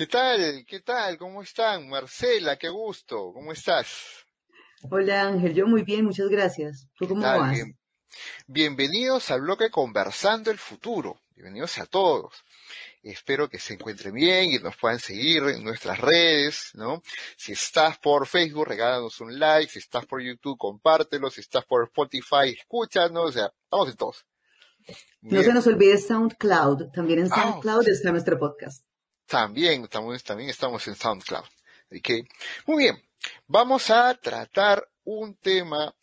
¿Qué tal? ¿Qué tal? ¿Cómo están? Marcela, qué gusto. ¿Cómo estás? Hola Ángel, yo muy bien, muchas gracias. ¿Tú cómo vas? Bien. Bienvenidos al bloque Conversando el Futuro. Bienvenidos a todos. Espero que se encuentren bien y nos puedan seguir en nuestras redes, ¿no? Si estás por Facebook, regálanos un like. Si estás por YouTube, compártelo. Si estás por Spotify, escúchanos. O sea, estamos en todos. No se nos olvide SoundCloud. También en ah, SoundCloud está nuestro podcast. También, estamos, también estamos en SoundCloud. Muy bien. Vamos a tratar un tema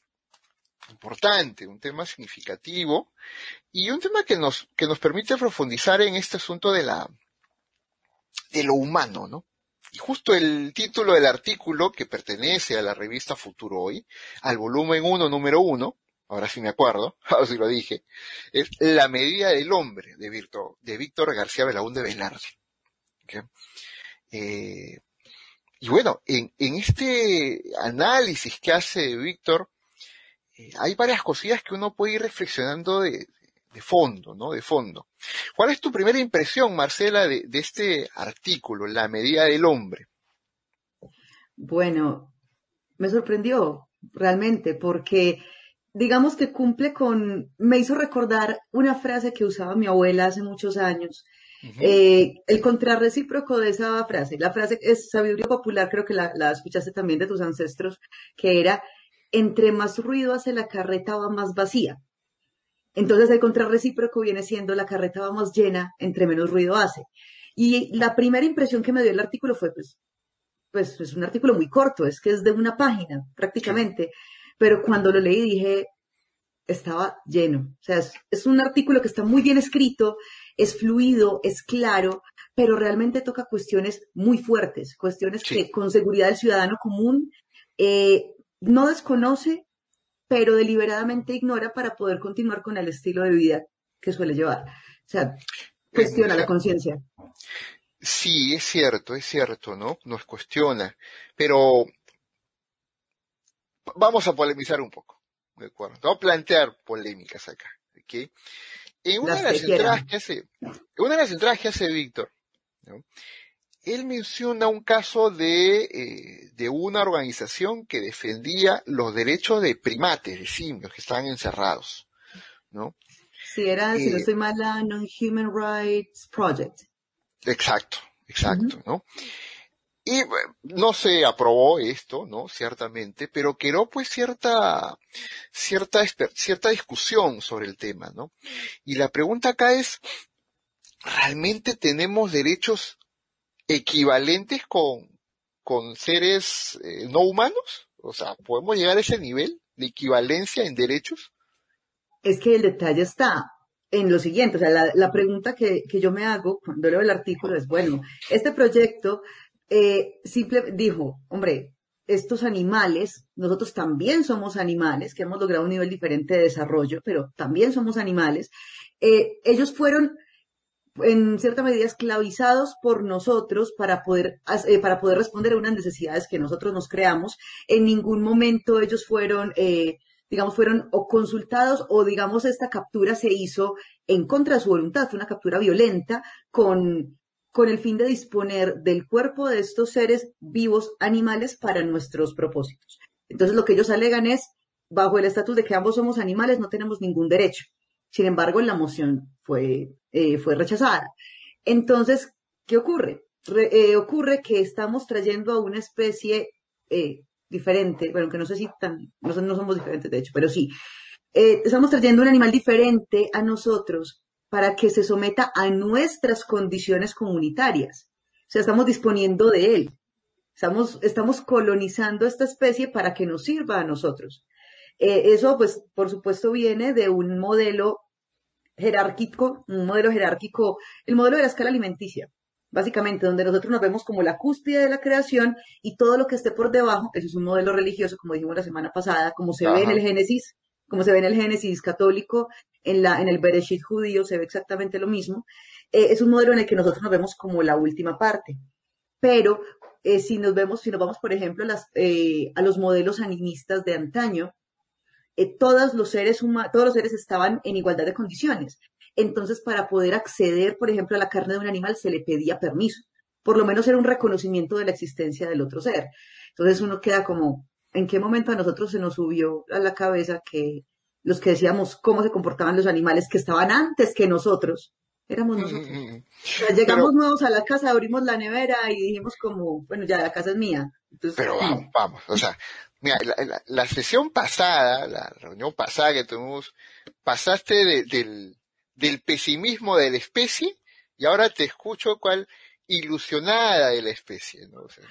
importante, un tema significativo y un tema que nos, que nos permite profundizar en este asunto de la, de lo humano, ¿no? Y justo el título del artículo que pertenece a la revista Futuro Hoy, al volumen 1, número 1, ahora sí me acuerdo, ahora sí lo dije, es La medida del hombre de Víctor, de Víctor García Belaúnde Velarde. Eh, y bueno, en, este análisis que hace Víctor, eh, hay varias cosillas que uno puede ir reflexionando de, fondo, ¿no? De fondo. ¿Cuál es tu primera impresión, Marcela, de este artículo, La medida del hombre? Bueno, me sorprendió realmente porque digamos que cumple con, me hizo recordar una frase que usaba mi abuela hace muchos años. Eh, el contrarrecíproco de esa frase, la frase es sabiduría popular, creo que la, la escuchaste también de tus ancestros, que era, entre más ruido hace la carreta va más vacía. Entonces el contrarrecíproco viene siendo la carreta va más llena, entre menos ruido hace. Y la primera impresión que me dio el artículo fue, pues, pues es un artículo muy corto, es que es de una página prácticamente, pero cuando lo leí dije, estaba lleno. O sea, es, un artículo que está muy bien escrito, es fluido, es claro, pero realmente toca cuestiones muy fuertes, cuestiones que con seguridad el ciudadano común eh, no desconoce, pero deliberadamente ignora para poder continuar con el estilo de vida que suele llevar. O sea, cuestiona la conciencia. Sí, es cierto, es cierto, ¿no? Nos cuestiona, pero vamos a polemizar un poco, ¿de acuerdo? Vamos a plantear polémicas acá, ¿ok? En una, de las entradas que hace, una de las entradas que hace Víctor, ¿no? él menciona un caso de, eh, de una organización que defendía los derechos de primates, de simios que estaban encerrados, ¿no? Sí, era, si no eh, estoy mal, la Non-Human Rights Project. Exacto, exacto, ¿no? Y no se aprobó esto, ¿no? Ciertamente, pero quedó pues cierta, cierta, cierta discusión sobre el tema, ¿no? Y la pregunta acá es, ¿realmente tenemos derechos equivalentes con, con seres eh, no humanos? O sea, ¿podemos llegar a ese nivel de equivalencia en derechos? Es que el detalle está en lo siguiente, o sea, la, la pregunta que, que, yo me hago cuando leo el artículo es, bueno, este proyecto eh, simple dijo, hombre, estos animales, nosotros también somos animales, que hemos logrado un nivel diferente de desarrollo, pero también somos animales, eh, ellos fueron en cierta medida esclavizados por nosotros para poder, eh, para poder responder a unas necesidades que nosotros nos creamos. En ningún momento ellos fueron, eh, digamos, fueron o consultados o digamos esta captura se hizo en contra de su voluntad, fue una captura violenta con, con el fin de disponer del cuerpo de estos seres vivos animales para nuestros propósitos. Entonces lo que ellos alegan es, bajo el estatus de que ambos somos animales, no tenemos ningún derecho. Sin embargo, la moción fue, eh, fue rechazada. Entonces, ¿qué ocurre? Eh, ocurre que estamos trayendo a una especie eh, diferente, bueno, que no sé si tan, no, somos diferentes de hecho, pero sí, estamos trayendo un animal diferente a nosotros para que se someta a nuestras condiciones comunitarias. O sea, estamos disponiendo de él. Estamos, estamos colonizando esta especie para que nos sirva a nosotros. Eh, eso, pues, por supuesto, viene de un modelo jerárquico, un modelo jerárquico, el modelo de la escala alimenticia, básicamente, donde nosotros nos vemos como la cúspide de la creación y todo lo que esté por debajo, eso es un modelo religioso, como dijimos la semana pasada, como se ve en el Génesis, como se ve en el Génesis católico, en, la, en el Bereshit judío se ve exactamente lo mismo. Eh, es un modelo en el que nosotros nos vemos como la última parte. Pero eh, si nos vemos, si nos vamos, por ejemplo, a los modelos animistas de antaño, eh, todos los seres todos los seres estaban en igualdad de condiciones. Entonces, para poder acceder, por ejemplo, a la carne de un animal, se le pedía permiso por lo menos era un reconocimiento de la existencia del otro ser. Entonces uno queda como, ¿en qué momento a nosotros se nos subió a la cabeza que los que decíamos cómo se comportaban los animales que estaban antes que nosotros, éramos nosotros. llegamos nuevos a la casa, abrimos la nevera y dijimos como, bueno, ya la casa es mía. pero vamos, vamos, o sea, mira, la, sesión pasada, la reunión pasada que tuvimos, pasaste del, del pesimismo de la especie y ahora te escucho cuál ilusionada de la especie, ¿no? O sea,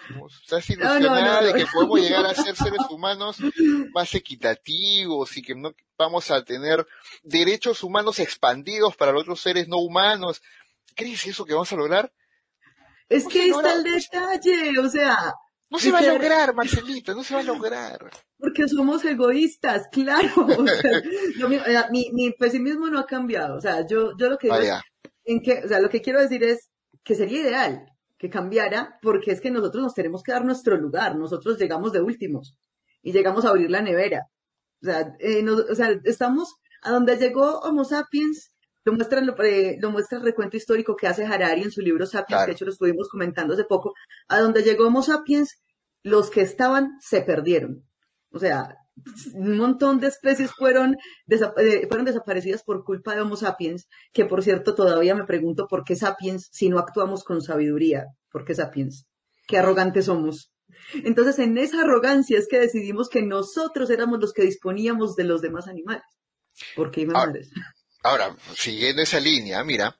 estás ilusionada de que podemos llegar a ser seres humanos más equitativos y que no vamos a tener derechos humanos expandidos para los otros seres no humanos. ¿Crees eso que vamos a lograr? Es que ahí está el detalle, o sea. No se va a lograr, Marcelita, no se va a lograr. Porque somos egoístas, claro. O sea, mi, mi, pesimismo no ha cambiado. O sea, yo, yo lo que digo en que, o sea, lo que quiero decir es, que sería ideal que cambiara, porque es que nosotros nos tenemos que dar nuestro lugar, nosotros llegamos de últimos y llegamos a abrir la nevera. O sea, eh, o sea estamos a donde llegó Homo sapiens, lo muestra, eh, lo, muestra el recuento histórico que hace Harari en su libro Sapiens, que de hecho lo estuvimos comentando hace poco, a donde llegó Homo sapiens, los que estaban se perdieron. O sea, un montón de especies fueron, eh, fueron desaparecidas por culpa de Homo sapiens, que por cierto todavía me pregunto por qué sapiens si no actuamos con sabiduría. ¿Por qué sapiens? Qué arrogantes somos. Entonces, en esa arrogancia es que decidimos que nosotros éramos los que disponíamos de los demás animales. ¿Por qué, ahora, ahora, siguiendo esa línea, mira,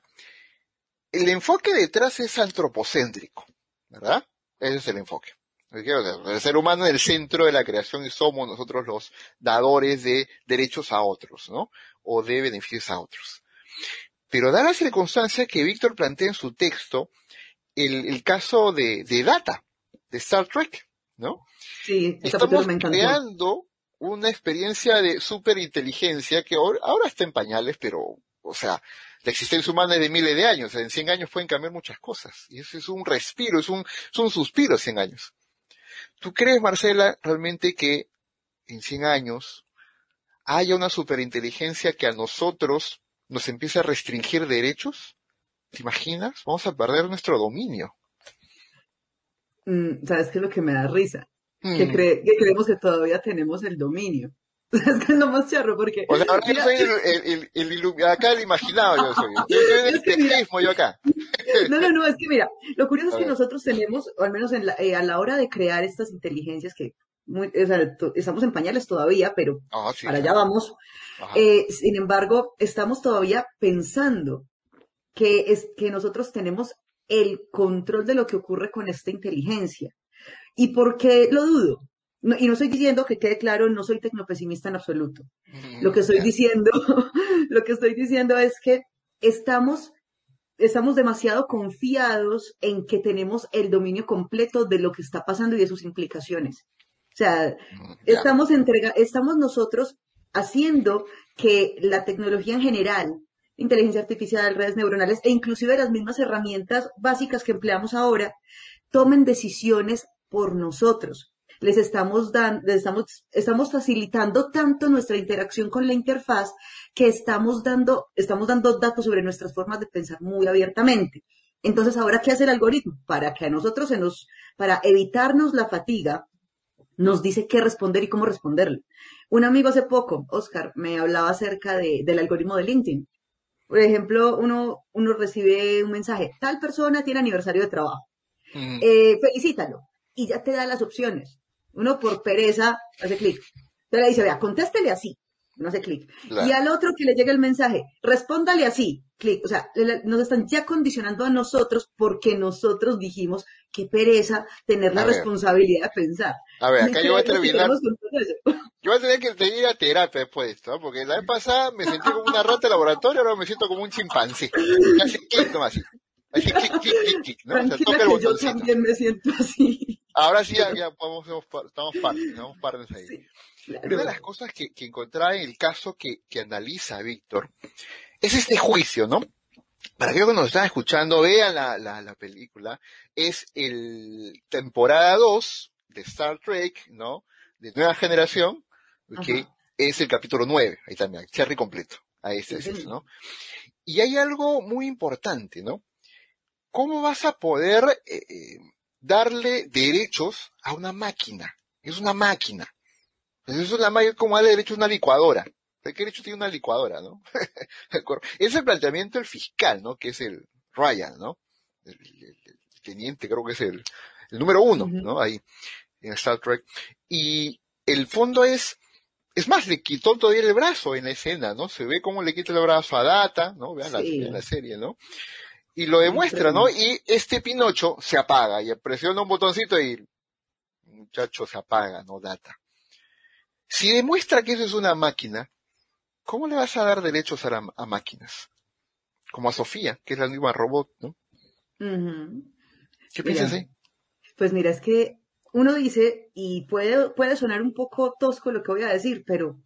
el enfoque detrás es antropocéntrico, ¿verdad? Ese es el enfoque. El ser humano en el centro de la creación y somos nosotros los dadores de derechos a otros, ¿no? O de beneficios a otros. Pero da la circunstancia que Víctor plantea en su texto el, caso de, Data, de Star Trek, ¿no? Sí, estamos creando una experiencia de superinteligencia que ahora, está en pañales, pero, o sea, la existencia humana es de miles de años, en 100 años pueden cambiar muchas cosas, y eso es un respiro, es un, es un suspiro 100 años. ¿Tú crees, Marcela, realmente que en 100 años haya una superinteligencia que a nosotros nos empiece a restringir derechos? ¿Te imaginas? Vamos a perder nuestro dominio. Mm, ¿Sabes qué es lo que me da risa? Que, mm. que creemos que todavía tenemos el dominio. Es que lo más charro porque... O sea, ahora yo soy el, el, acá el imaginado yo soy. Yo soy el espejismo, yo acá. no, no, no, es que mira, lo curioso es que nosotros tenemos, o al menos en la, eh, a la hora de crear estas inteligencias que muy, o sea, estamos en pañales todavía, pero ah, para allá vamos. Eh, sin embargo, estamos todavía pensando que es que nosotros tenemos el control de lo que ocurre con esta inteligencia. ¿Y por qué lo dudo? Y no estoy diciendo que quede claro, no soy tecnopesimista en absoluto. Lo que estoy diciendo, lo que estoy diciendo es que estamos, estamos demasiado confiados en que tenemos el dominio completo de lo que está pasando y de sus implicaciones. O sea, estamos entrega, estamos nosotros haciendo que la tecnología en general, inteligencia artificial, redes neuronales e inclusive las mismas herramientas básicas que empleamos ahora, tomen decisiones por nosotros les estamos dando, estamos, estamos facilitando tanto nuestra interacción con la interfaz que estamos dando, estamos dando datos sobre nuestras formas de pensar muy abiertamente. Entonces, ahora, ¿qué hace el algoritmo? Para que a nosotros se nos, para evitarnos la fatiga, nos dice qué responder y cómo responderle. Un amigo hace poco, Oscar, me hablaba acerca de, del algoritmo de LinkedIn. Por ejemplo, uno, uno recibe un mensaje, tal persona tiene aniversario de trabajo. Eh, felicítalo. Y ya te da las opciones. Uno por pereza hace clic. Entonces le dice, vea, contéstele así. No hace clic. Y al otro que le llega el mensaje, respóndale así. Clic. O sea, nos están ya condicionando a nosotros porque nosotros dijimos qué pereza tener la responsabilidad de pensar. A ver, acá yo voy a terminar. Yo voy a tener que ir a terapia después de esto, ¿no? porque la vez pasada me sentí como una rata de laboratorio, ahora me siento como un chimpancé. Así, clic nomás. Así, clic, clic, clic, clic, ¿no? O sea, toca el yo también me siento así. Ahora sí, ya, podemos, estamos partes, estamos partes ahí. Una de las cosas que, que encontraba en el caso que, que analiza Víctor es este juicio, ¿no? Para aquellos que nos están escuchando, vean la, la, la película. Es el temporada 2 de Star Trek, ¿no? De nueva generación, que es el capítulo 9. Ahí también, cherry completo. Ahí está, es ¿no? Y hay algo muy importante, ¿no? ¿Cómo vas a poder eh, eh, darle derechos a una máquina? Es una máquina. Eso es una máquina como darle derechos a una licuadora. ¿De qué derecho tiene una licuadora, no? es el planteamiento del fiscal, ¿no? Que es el Ryan, ¿no? El, teniente, creo que es el, el número uno, ¿no? Ahí, en Star Trek. Y el fondo es, es más, le quitó todavía el brazo en la escena, ¿no? Se ve cómo le quita el brazo a Data, ¿no? Vean la, la serie, ¿no? Y lo demuestra, ¿no? Y este Pinocho se apaga y presiona un botoncito y muchacho se apaga, ¿no? Data. Si demuestra que eso es una máquina, ¿cómo le vas a dar derechos a, a máquinas? Como a Sofía, que es la misma robot, ¿no? ¿Qué piensas ahí? Pues mira, es que uno dice, y puede, puede sonar un poco tosco lo que voy a decir, pero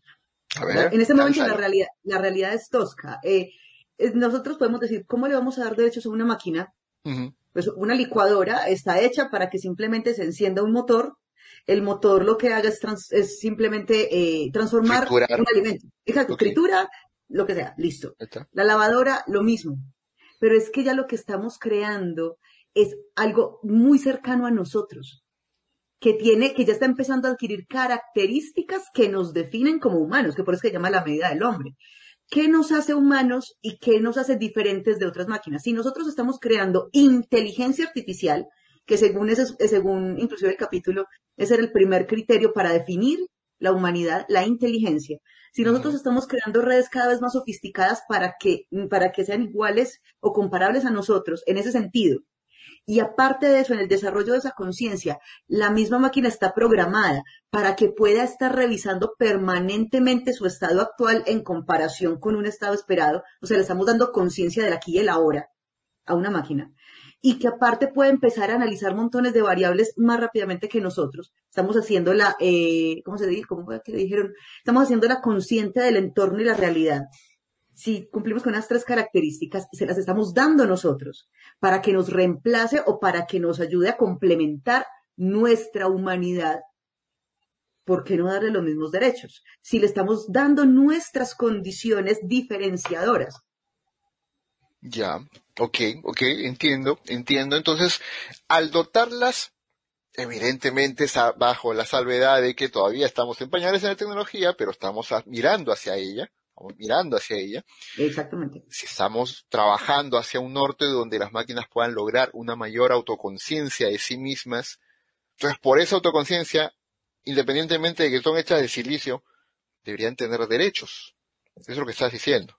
en este momento la realidad, la realidad es tosca. Eh, nosotros podemos decir, ¿cómo le vamos a dar derechos a una máquina? Pues una licuadora está hecha para que simplemente se encienda un motor. El motor lo que haga es, simplemente eh, transformar un alimento. Exacto, escritura, lo que sea, listo. La lavadora, lo mismo. Pero es que ya lo que estamos creando es algo muy cercano a nosotros que tiene, que ya está empezando a adquirir características que nos definen como humanos, que por eso se llama la medida del hombre. ¿Qué nos hace humanos y qué nos hace diferentes de otras máquinas? Si nosotros estamos creando inteligencia artificial, que según ese, según inclusive el capítulo, ese era el primer criterio para definir la humanidad, la inteligencia. Si nosotros estamos creando redes cada vez más sofisticadas para que, para que sean iguales o comparables a nosotros, en ese sentido, y aparte de eso, en el desarrollo de esa conciencia, la misma máquina está programada para que pueda estar revisando permanentemente su estado actual en comparación con un estado esperado. O sea, le estamos dando conciencia del aquí y el ahora a una máquina. Y que aparte puede empezar a analizar montones de variables más rápidamente que nosotros. Estamos haciendo la, eh, ¿cómo se dice? ¿Cómo fue que dijeron? Estamos haciendo la consciente del entorno y la realidad si cumplimos con unas tres características, se las estamos dando nosotros para que nos reemplace o para que nos ayude a complementar nuestra humanidad. ¿Por qué no darle los mismos derechos? Si le estamos dando nuestras condiciones diferenciadoras. Ya, ok, ok, entiendo, entiendo. Entonces, al dotarlas, evidentemente bajo la salvedad de que todavía estamos en pañales en la tecnología, pero estamos mirando hacia ella, mirando hacia ella. Exactamente. Si estamos trabajando hacia un norte donde las máquinas puedan lograr una mayor autoconciencia de sí mismas, entonces por esa autoconciencia, independientemente de que son hechas de silicio, deberían tener derechos. Eso es lo que estás diciendo.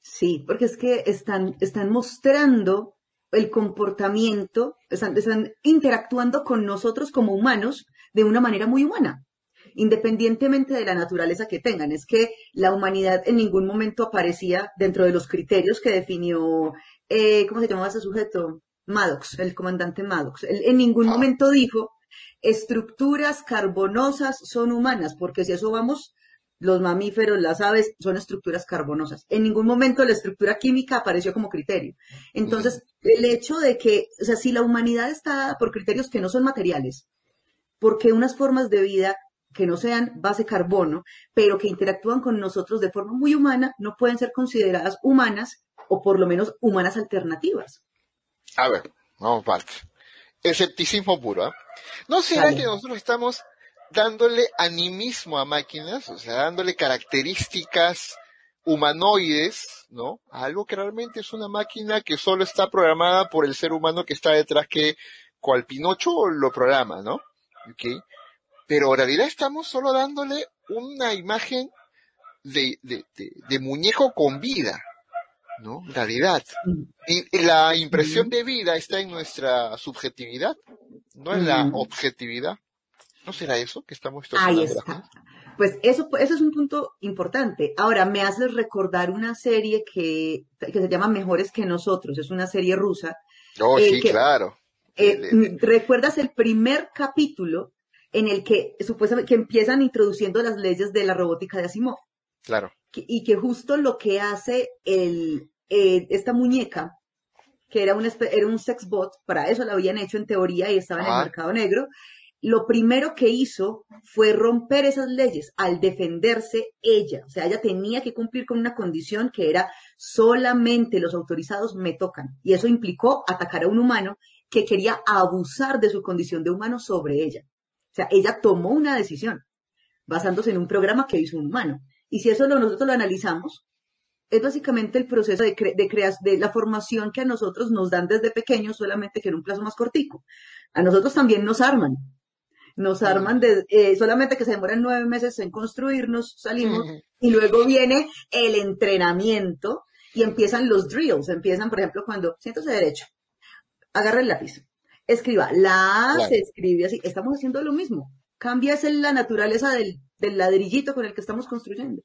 Sí, porque es que están, están mostrando el comportamiento, están, están interactuando con nosotros como humanos de una manera muy humana independientemente de la naturaleza que tengan. Es que la humanidad en ningún momento aparecía dentro de los criterios que definió, eh, ¿cómo se llamaba ese sujeto? Maddox, el comandante Maddox. Él en ningún momento dijo, estructuras carbonosas son humanas, porque si eso vamos, los mamíferos, las aves, son estructuras carbonosas. En ningún momento la estructura química apareció como criterio. Entonces, el hecho de que, o sea, si la humanidad está por criterios que no son materiales, porque unas formas de vida que no sean base carbono, pero que interactúan con nosotros de forma muy humana, no pueden ser consideradas humanas o por lo menos humanas alternativas. A ver, vamos parte. Escepticismo puro. ¿eh? ¿No será que nosotros estamos dándole animismo a máquinas, o sea, dándole características humanoides, ¿no? Algo que realmente es una máquina que solo está programada por el ser humano que está detrás que cual Pinocho lo programa, ¿no? Okay pero en realidad estamos solo dándole una imagen de, de, de, muñeco con vida, ¿no? Realidad. Mm. Y la impresión de vida está en nuestra subjetividad, no en la objetividad. ¿No será eso que estamos Ahí está. Pues eso, eso es un punto importante. Ahora, me haces recordar una serie que, que se llama Mejores que nosotros. Es una serie rusa. Oh, sí, claro. Eh, ¿Recuerdas el primer capítulo? En el que supuestamente que empiezan introduciendo las leyes de la robótica de Asimov. Claro. y que justo lo que hace el, eh, esta muñeca, que era un, era un sex bot, para eso la habían hecho en teoría y estaba en el mercado negro, lo primero que hizo fue romper esas leyes al defenderse ella. O sea, ella tenía que cumplir con una condición que era solamente los autorizados me tocan. Y eso implicó atacar a un humano que quería abusar de su condición de humano sobre ella. O sea, ella tomó una decisión basándose en un programa que hizo un humano. Y si eso lo, nosotros lo analizamos, es básicamente el proceso de, de, de la formación que a nosotros nos dan desde pequeños, solamente que en un plazo más cortico. A nosotros también nos arman. Nos arman de, eh, solamente que se demoran nueve meses en construirnos, salimos, y luego viene el entrenamiento y empiezan los drills. Empiezan, por ejemplo, cuando siéntose derecho, agarra el lápiz, escriba, la se escribe así. Estamos haciendo lo mismo. Cambia es la naturaleza del, del ladrillito con el que estamos construyendo.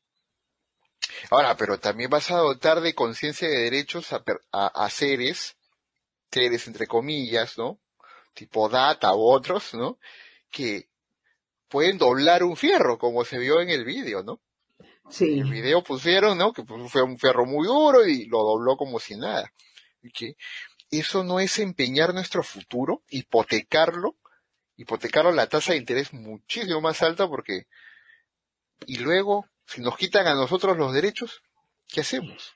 Ahora, pero también vas a dotar de conciencia de derechos a, a, seres, seres entre comillas, ¿no? Tipo data u otros, ¿no? Que pueden doblar un fierro, como se vio en el vídeo, ¿no? Sí. En el video pusieron, ¿no? Que fue un fierro muy duro y lo dobló como si nada. ¿Okay? Eso no es empeñar nuestro futuro, hipotecarlo, hipotecarlo a la tasa de interés muchísimo más alta porque, y luego, si nos quitan a nosotros los derechos, ¿qué hacemos?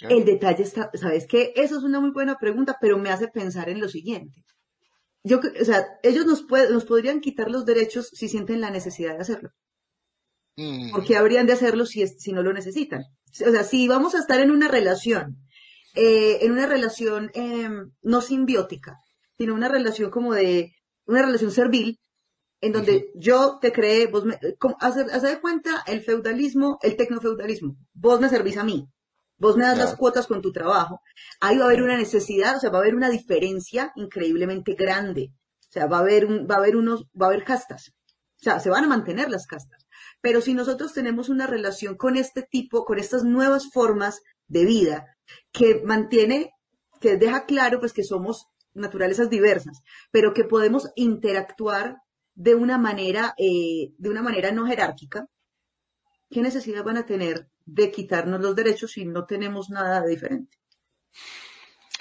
El detalle está, ¿sabes qué? Eso es una muy buena pregunta, pero me hace pensar en lo siguiente. Yo, o sea, ellos nos, nos podrían quitar los derechos si sienten la necesidad de hacerlo. Mm. ¿Por qué habrían de hacerlo si, si no lo necesitan? O sea, si vamos a estar en una relación, eh, en una relación em, no simbiótica, sino una relación como de, una relación servil, en donde yo te creé, vos me, hace, de cuenta el feudalismo, el tecnofeudalismo, vos me servís a mí, vos me das las cuotas con tu trabajo, ahí va a haber una necesidad, o sea, va a haber una diferencia increíblemente grande, o sea, va a haber un, va a haber unos, va a haber castas, o sea, se van a mantener las castas, pero si nosotros tenemos una relación con este tipo, con estas nuevas formas de vida, que mantiene, que deja claro pues que somos naturalezas diversas, pero que podemos interactuar de una manera, eh, de una manera no jerárquica, ¿qué necesidad van a tener de quitarnos los derechos si no tenemos nada de diferente?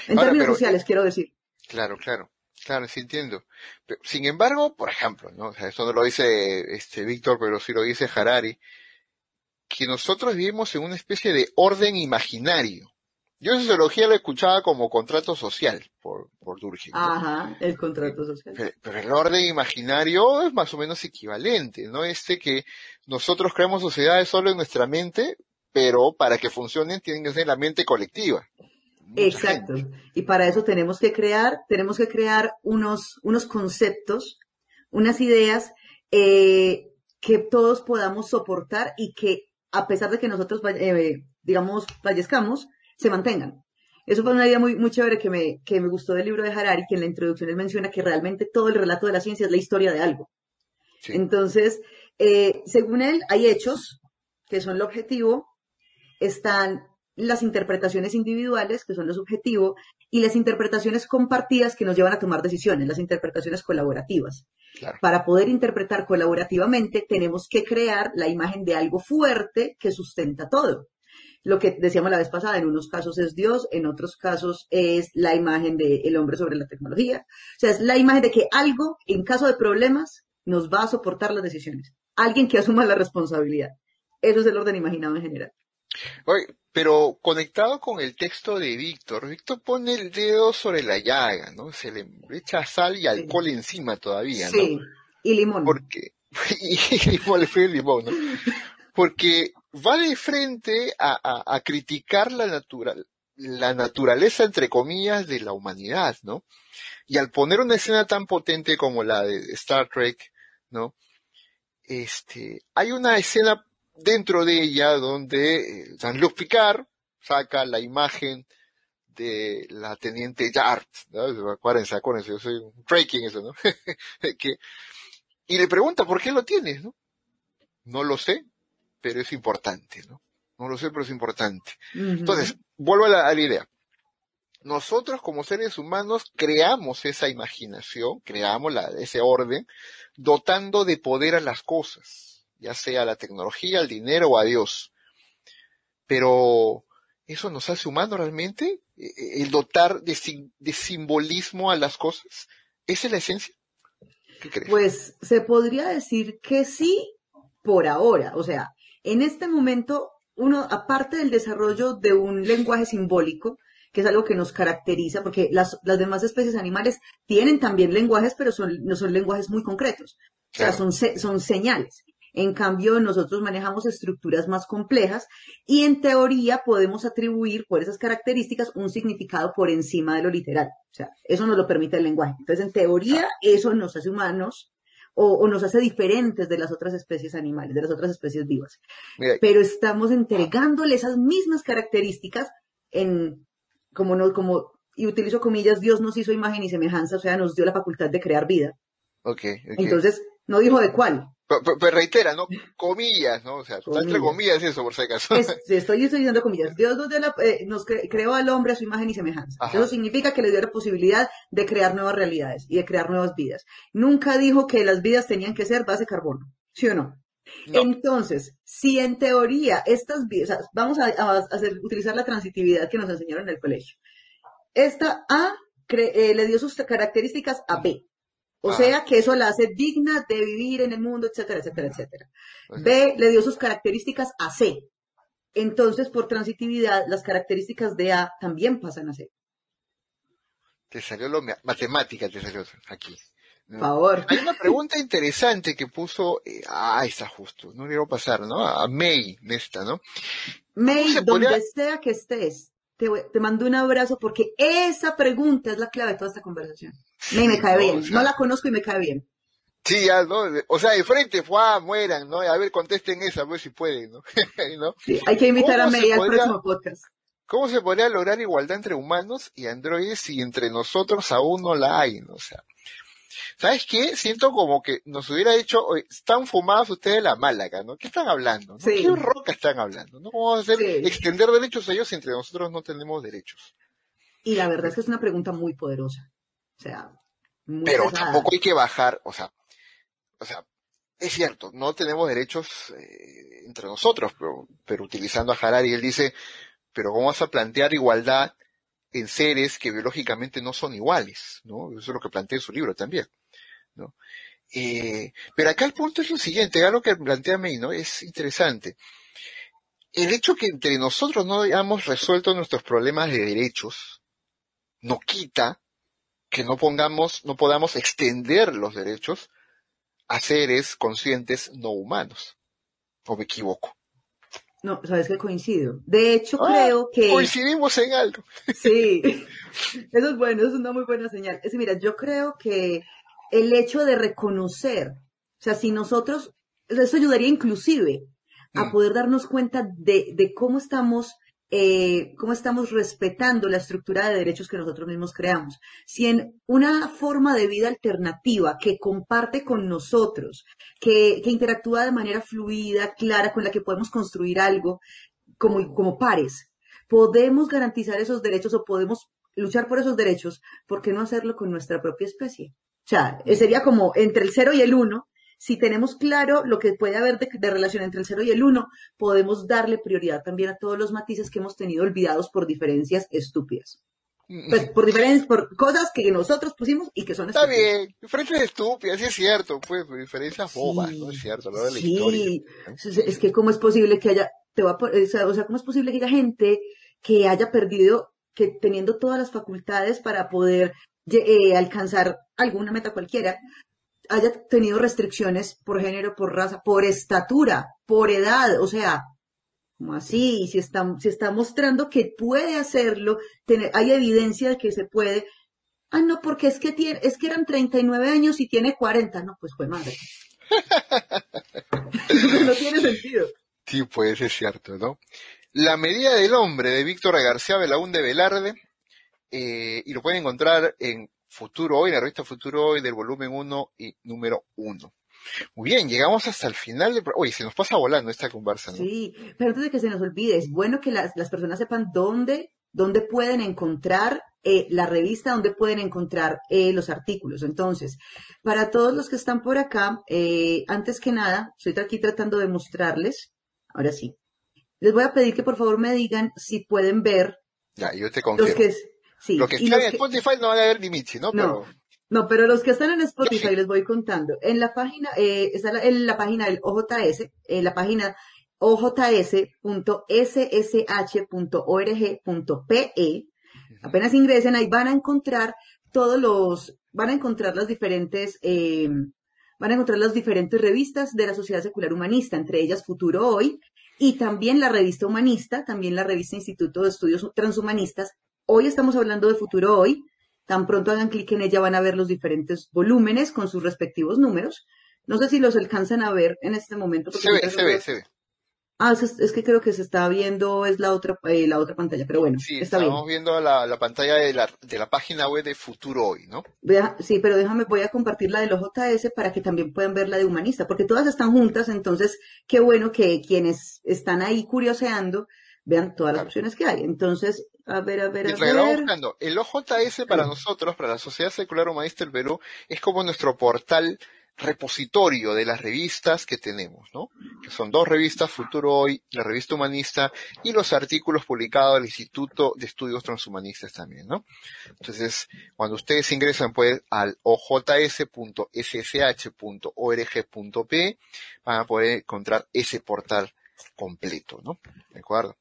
En términos sociales, quiero decir. Claro, claro. Claro, sí entiendo. sin embargo, por ejemplo, ¿no? O sea, esto no lo dice este Víctor, pero sí lo dice Harari, que nosotros vivimos en una especie de orden imaginario. Yo en sociología lo escuchaba como contrato social por, por Durkheim. Ajá, el contrato social. Pero, el orden imaginario es más o menos equivalente, ¿no? Este que nosotros creamos sociedades solo en nuestra mente, pero para que funcionen tienen que ser la mente colectiva. Exacto. Y para eso tenemos que crear, tenemos que crear unos, unos conceptos, unas ideas eh, que todos podamos soportar y que a pesar de que nosotros, eh, digamos, fallezcamos, se mantengan. Eso fue una idea muy, muy chévere que me, que me gustó del libro de Harari, que en la introducción él menciona que realmente todo el relato de la ciencia es la historia de algo. Entonces, eh, según él, hay hechos que son el objetivo, están las interpretaciones individuales, que son lo subjetivo, y las interpretaciones compartidas que nos llevan a tomar decisiones, las interpretaciones colaborativas. Para poder interpretar colaborativamente, tenemos que crear la imagen de algo fuerte que sustenta todo lo que decíamos la vez pasada, en unos casos es Dios, en otros casos es la imagen del hombre sobre la tecnología. O sea, es la imagen de que algo, en caso de problemas, nos va a soportar las decisiones. Alguien que asuma la responsabilidad. Eso es el orden imaginado en general. Oye, pero conectado con el texto de Víctor, Víctor pone el dedo sobre la llaga, ¿no? Se le echa sal y alcohol encima todavía, ¿no? Sí, y limón. Porque, y, y limón, ¿no? Porque va de frente a, criticar la, natural, la naturaleza, entre comillas, de la humanidad, ¿no? Y al poner una escena tan potente como la de Star Trek, ¿no? Este, hay una escena dentro de ella donde Jean-Luc eh, Picard saca la imagen de la teniente Yard, ¿no? Acuérdense, acuérdense, yo soy un Trekking eso, ¿no? que, y le pregunta, ¿por qué lo tienes, no? No lo sé, pero es importante, ¿no? No lo sé, pero es importante. Entonces, vuelvo a la, idea. Nosotros como seres humanos creamos esa imaginación, creamos la, ese orden, dotando de poder a las cosas, ya sea la tecnología, el dinero o a Dios. Pero, ¿eso nos hace humanos realmente? E, e, ¿El dotar de, de simbolismo a las cosas? ¿Esa es la esencia? ¿Qué crees? Pues se podría decir que sí por ahora. O sea, en este momento, uno, aparte del desarrollo de un lenguaje simbólico, que es algo que nos caracteriza, porque las, las demás especies animales tienen también lenguajes, pero son, no son lenguajes muy concretos. O sea, son, son señales. En cambio, nosotros manejamos estructuras más complejas y en teoría podemos atribuir por esas características un significado por encima de lo literal. O sea, eso nos lo permite el lenguaje. Entonces, en teoría, eso nos hace humanos o, nos hace diferentes de las otras especies animales, de las otras especies vivas. Pero estamos entregándole esas mismas características en, como no, como, y utilizo comillas, Dios nos hizo imagen y semejanza, o sea, nos dio la facultad de crear vida. Okay, Entonces, no dijo de cuál. Pero, reitera, ¿no? Comillas, ¿no? O sea, comillas. entre comillas eso, por si acaso. estoy, diciendo comillas. Dios nos, eh, nos creó al hombre a su imagen y semejanza. Eso significa que le dio la posibilidad de crear nuevas realidades y de crear nuevas vidas. Nunca dijo que las vidas tenían que ser base carbono, ¿sí o no? Entonces, si en teoría estas vidas, vamos a, hacer, utilizar la transitividad que nos enseñaron en el colegio. Esta A eh, le dio sus características a B. O sea que eso la hace digna de vivir en el mundo, etcétera, etcétera, etcétera. B le dio sus características a C. Entonces, por transitividad, las características de A también pasan a C. Te salió lo matemática, te salió aquí. Por favor. Hay una pregunta interesante que puso, eh, ah, está justo, no quiero pasar, ¿no? A May, esta, ¿no? May, donde sea que estés, te, te mando un abrazo porque esa pregunta es la clave de toda esta conversación. Me, me cae bien. no la conozco y me cae bien. Sí, ya, ¿no? O sea, de frente, mueran, ¿no? A ver, contesten esa, ver si pueden, ¿no? Sí, hay que invitar a May al próximo podcast. ¿Cómo se podría lograr igualdad entre humanos y androides si entre nosotros aún no la hay, ¿no? O sea, ¿sabes qué? Siento como que nos hubiera dicho, están fumados ustedes la málaga, ¿no? ¿Qué están hablando? ¿no? ¿Qué roca están hablando? ¿No? ¿Cómo vamos a hacer, extender derechos a ellos si entre nosotros no tenemos derechos? Y la verdad es que es una pregunta muy poderosa. O sea, pero tampoco hay que bajar, o sea, o sea, es cierto, no tenemos derechos eh, entre nosotros, pero, pero utilizando a Harari, él dice, pero ¿cómo vas a plantear igualdad en seres que biológicamente no son iguales? ¿no? Eso es lo que plantea en su libro también. ¿no? Eh, pero acá el punto es lo siguiente, algo que plantea May, ¿no? Es interesante. El hecho que entre nosotros no hayamos resuelto nuestros problemas de derechos, no quita que no pongamos, no podamos extender los derechos a seres conscientes no humanos. ¿O me equivoco? No, sabes que coincido. De hecho, ah, creo que. Coincidimos en algo. Sí. Eso es bueno, eso es una muy buena señal. Es mira, yo creo que el hecho de reconocer, o sea, si nosotros, eso ayudaría inclusive a mm. poder darnos cuenta de, de cómo estamos eh, cómo estamos respetando la estructura de derechos que nosotros mismos creamos. Si en una forma de vida alternativa que comparte con nosotros, que, interactúa de manera fluida, clara, con la que podemos construir algo como, como pares, podemos garantizar esos derechos o podemos luchar por esos derechos, ¿por qué no hacerlo con nuestra propia especie? O sea, sería como entre el cero y el uno, si tenemos claro lo que puede haber de, relación entre el 0 y el 1, podemos darle prioridad también a todos los matices que hemos tenido olvidados por diferencias estúpidas. Pues, por diferencias, por cosas que nosotros pusimos y que son Está bien, diferencias estúpidas, sí es cierto, pues, diferencias bobas, ¿no? Es cierto, lo de la sí. Es que cómo es posible que haya, te va o sea, cómo es posible que haya gente que haya perdido, que teniendo todas las facultades para poder eh, alcanzar alguna meta cualquiera, haya tenido restricciones por género, por raza, por estatura, por edad, o sea, como así, si está, si está mostrando que puede hacerlo, hay evidencia de que se puede. Ah, no, porque es que tiene, es que eran 39 años y tiene 40. No, pues fue madre. no tiene sentido. Sí, pues es cierto, ¿no? La medida del hombre de Víctor García Belaúnde Velarde, eh, y lo pueden encontrar en Futuro Hoy, la revista Futuro Hoy del volumen 1 y número 1. Muy bien, llegamos hasta el final de... Oye, se nos pasa volando esta conversa, ¿no? Sí, pero antes de que se nos olvide, es bueno que las, personas sepan dónde, dónde pueden encontrar eh, la revista, dónde pueden encontrar eh, los artículos. Entonces, para todos los que están por acá, eh, antes que nada, estoy aquí tratando de mostrarles, ahora sí, les voy a pedir que por favor me digan si pueden ver ya, yo te confirmo. Los que, lo que está en Spotify no va a haber ni Michi, ¿no? No. No, pero los que están en Spotify les voy contando. En la página, eh, está la, en la página del OJS, en la página ojs.ssh.org.pe. Apenas ingresen ahí van a encontrar todos los, van a encontrar las diferentes, eh, van a encontrar las diferentes revistas de la Sociedad Secular Humanista, entre ellas Futuro Hoy y también la revista Humanista, también la revista Instituto de Estudios Transhumanistas. Hoy estamos hablando de Futuro Hoy. Tan pronto hagan clic en ella van a ver los diferentes volúmenes con sus respectivos números. No sé si los alcanzan a ver en este momento. Se ve, se ve, se ve. Ah, es, que creo que se está viendo, es la otra, eh, la otra pantalla, pero bueno, sí, está estamos viendo la, pantalla de la, de la página web de Futuro Hoy, ¿no? sí, pero déjame, voy a compartir la del OJS para que también puedan ver la de Humanista, porque todas están juntas, entonces qué bueno que quienes están ahí curioseando vean todas las opciones que hay. Entonces, a ver, a ver, a ver. buscando, el OJS para nosotros, para la Sociedad Secular Humanista del Perú, es como nuestro portal repositorio de las revistas que tenemos, ¿no? Que son dos revistas, Futuro Hoy, la revista humanista, y los artículos publicados del Instituto de Estudios Transhumanistas también, ¿no? Entonces, cuando ustedes ingresan pues al ojs.ssh.org.p, van a poder encontrar ese portal completo, ¿no? ¿De acuerdo?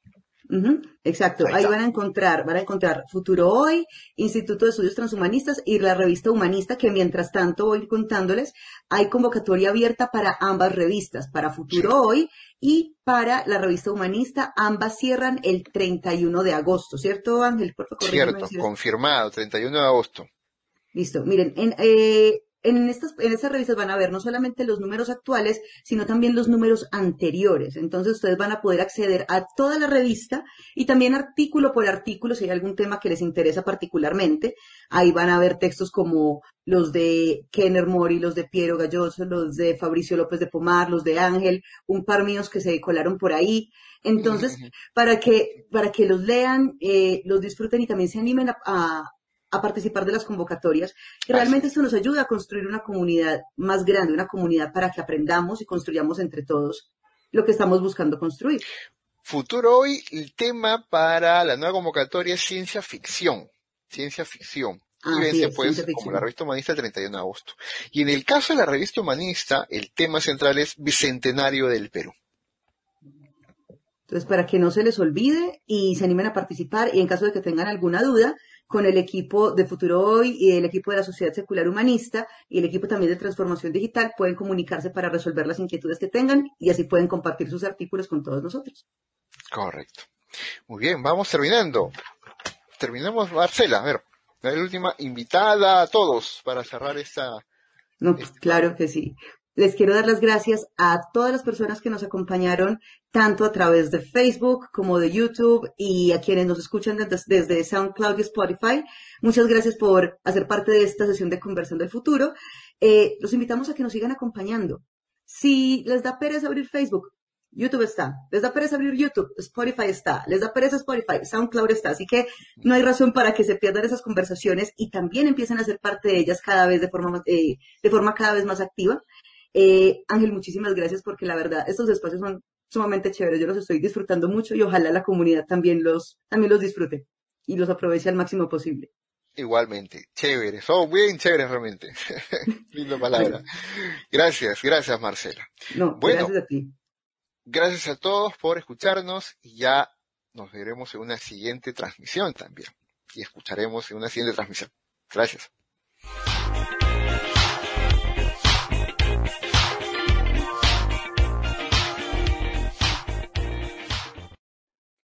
Exacto, ahí, van a encontrar, van a encontrar Futuro Hoy, Instituto de Estudios Transhumanistas y la revista Humanista, que mientras tanto voy contándoles, hay convocatoria abierta para ambas revistas, para Futuro Hoy y para la revista Humanista, ambas cierran el 31 de agosto, ¿cierto Ángel? Por favor, Cierto, confirmado, 31 de agosto. Listo, miren, en, eh, en estas, en estas revistas van a ver no solamente los números actuales, sino también los números anteriores. Entonces ustedes van a poder acceder a toda la revista y también artículo por artículo, si hay algún tema que les interesa particularmente. Ahí van a ver textos como los de Kenner Mori, los de Piero Galloso, los de Fabricio López de Pomar, los de Ángel, un par míos que se colaron por ahí. Entonces, para que, para que los lean, eh, los disfruten y también se animen a a participar de las convocatorias. Y realmente esto nos ayuda a construir una comunidad más grande, una comunidad para que aprendamos y construyamos entre todos lo que estamos buscando construir. Futuro hoy, el tema para la nueva convocatoria es ciencia ficción. Ciencia ficción. Y vence, pues, como la revista humanista el 31 de agosto. Y en el caso de la revista humanista, el tema central es Bicentenario del Perú. Entonces, para que no se les olvide y se animen a participar y en caso de que tengan alguna duda, con el equipo de Futuro Hoy y el equipo de la Sociedad Secular Humanista y el equipo también de Transformación Digital pueden comunicarse para resolver las inquietudes que tengan y así pueden compartir sus artículos con todos nosotros. Correcto. Muy bien, vamos terminando. Terminamos, Marcela, a ver, la última invitada a todos para cerrar esta. No, este claro que sí. Les quiero dar las gracias a todas las personas que nos acompañaron, tanto a través de Facebook como de YouTube y a quienes nos escuchan desde, SoundCloud y Spotify. Muchas gracias por hacer parte de esta sesión de Conversión del Futuro. Eh, los invitamos a que nos sigan acompañando. Si les da pereza abrir Facebook, YouTube está. Les da pereza abrir YouTube, Spotify está. Les da pereza Spotify, SoundCloud está. Así que no hay razón para que se pierdan esas conversaciones y también empiecen a ser parte de ellas cada vez de forma, eh, de forma cada vez más activa. Eh, Ángel, muchísimas gracias porque la verdad, estos espacios son sumamente chéveres. Yo los estoy disfrutando mucho y ojalá la comunidad también los, también los disfrute y los aproveche al máximo posible. Igualmente, chéveres, son bien chéveres realmente. Linda palabra. Gracias, gracias Marcela. No, bueno, gracias a ti. Gracias a todos por escucharnos y ya nos veremos en una siguiente transmisión también. Y escucharemos en una siguiente transmisión. Gracias.